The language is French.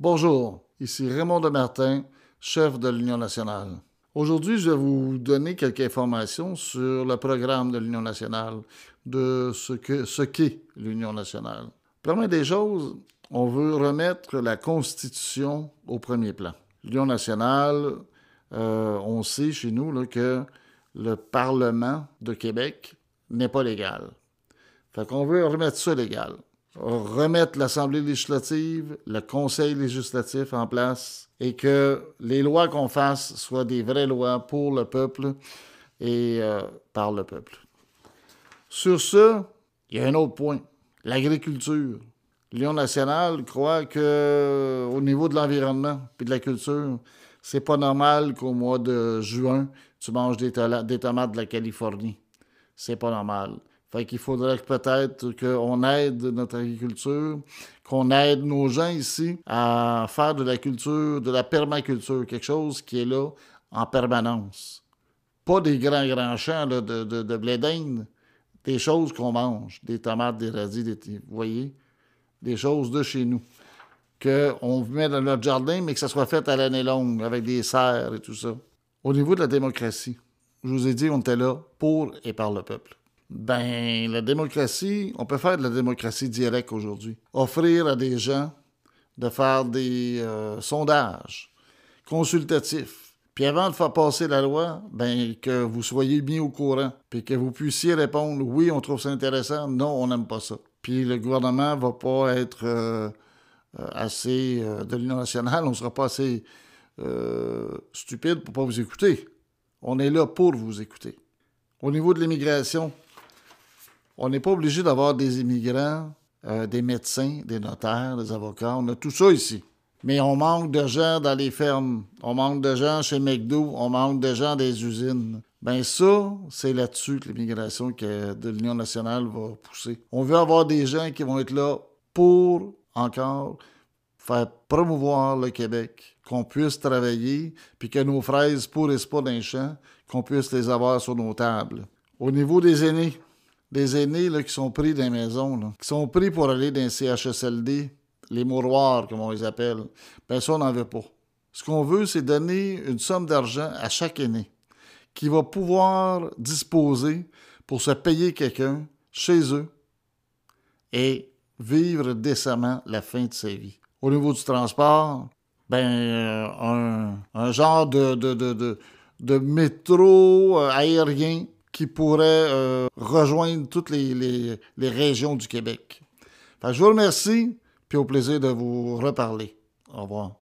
Bonjour, ici Raymond Demartin, chef de l'Union nationale. Aujourd'hui, je vais vous donner quelques informations sur le programme de l'Union nationale, de ce qu'est ce qu'est l'Union nationale. Première des choses, on veut remettre la Constitution au premier plan. L'Union nationale, euh, on sait chez nous que le Parlement de Québec n'est pas légal. Fait qu'on veut remettre ça légal. Remettre l'Assemblée législative, le Conseil législatif en place et que les lois qu'on fasse soient des vraies lois pour le peuple et euh, par le peuple. Sur ce, il y a un autre point, l'agriculture. L'Union nationale croit que au niveau de l'environnement et de la culture, c'est pas normal qu'au mois de juin, tu manges des, des tomates de la Californie. C'est pas normal. Fait qu'il faudrait peut-être qu'on aide notre agriculture, qu'on aide nos gens ici à faire de la culture, de la permaculture, quelque chose qui est là en permanence. Pas des grands, grands champs de, de, de blé d'Inde, des choses qu'on mange, des tomates, des radis, des, vous voyez, des choses de chez nous, qu'on met dans notre jardin, mais que ça soit fait à l'année longue, avec des serres et tout ça. Au niveau de la démocratie, je vous ai dit, on était là pour et par le peuple. Ben, la démocratie, on peut faire de la démocratie directe aujourd'hui. Offrir à des gens de faire des euh, sondages consultatifs. Puis avant de faire passer la loi, ben, que vous soyez bien au courant. Puis que vous puissiez répondre oui, on trouve ça intéressant, non, on n'aime pas ça. Puis le gouvernement va pas être euh, euh, assez de l'Union nationale, on ne sera pas assez stupide pour pas vous écouter. On est là pour vous écouter. Au niveau de l'immigration, on n'est pas obligé d'avoir des immigrants, euh, des médecins, des notaires, des avocats. On a tout ça ici. Mais on manque de gens dans les fermes. On manque de gens chez McDo. On manque de gens des usines. Ben ça, c'est là-dessus que l'immigration de l'Union nationale va pousser. On veut avoir des gens qui vont être là pour encore faire promouvoir le Québec, qu'on puisse travailler, puis que nos fraises pourrissent pas dans les champs, qu'on puisse les avoir sur nos tables. Au niveau des aînés, des aînés qui sont pris dans les maisons, qui sont pris pour aller dans les CHSLD, les mouroirs, comme on les appelle, ben ça, on n'en veut pas. Ce qu'on veut, c'est donner une somme d'argent à chaque aîné qui va pouvoir disposer pour se payer quelqu'un chez eux et vivre décemment la fin de sa vie. Au niveau du transport, ben, euh, un, genre de, de, de métro euh, aérien qui pourrait euh, rejoindre toutes les, régions du Québec. je vous remercie, puis au plaisir de vous reparler. Au revoir.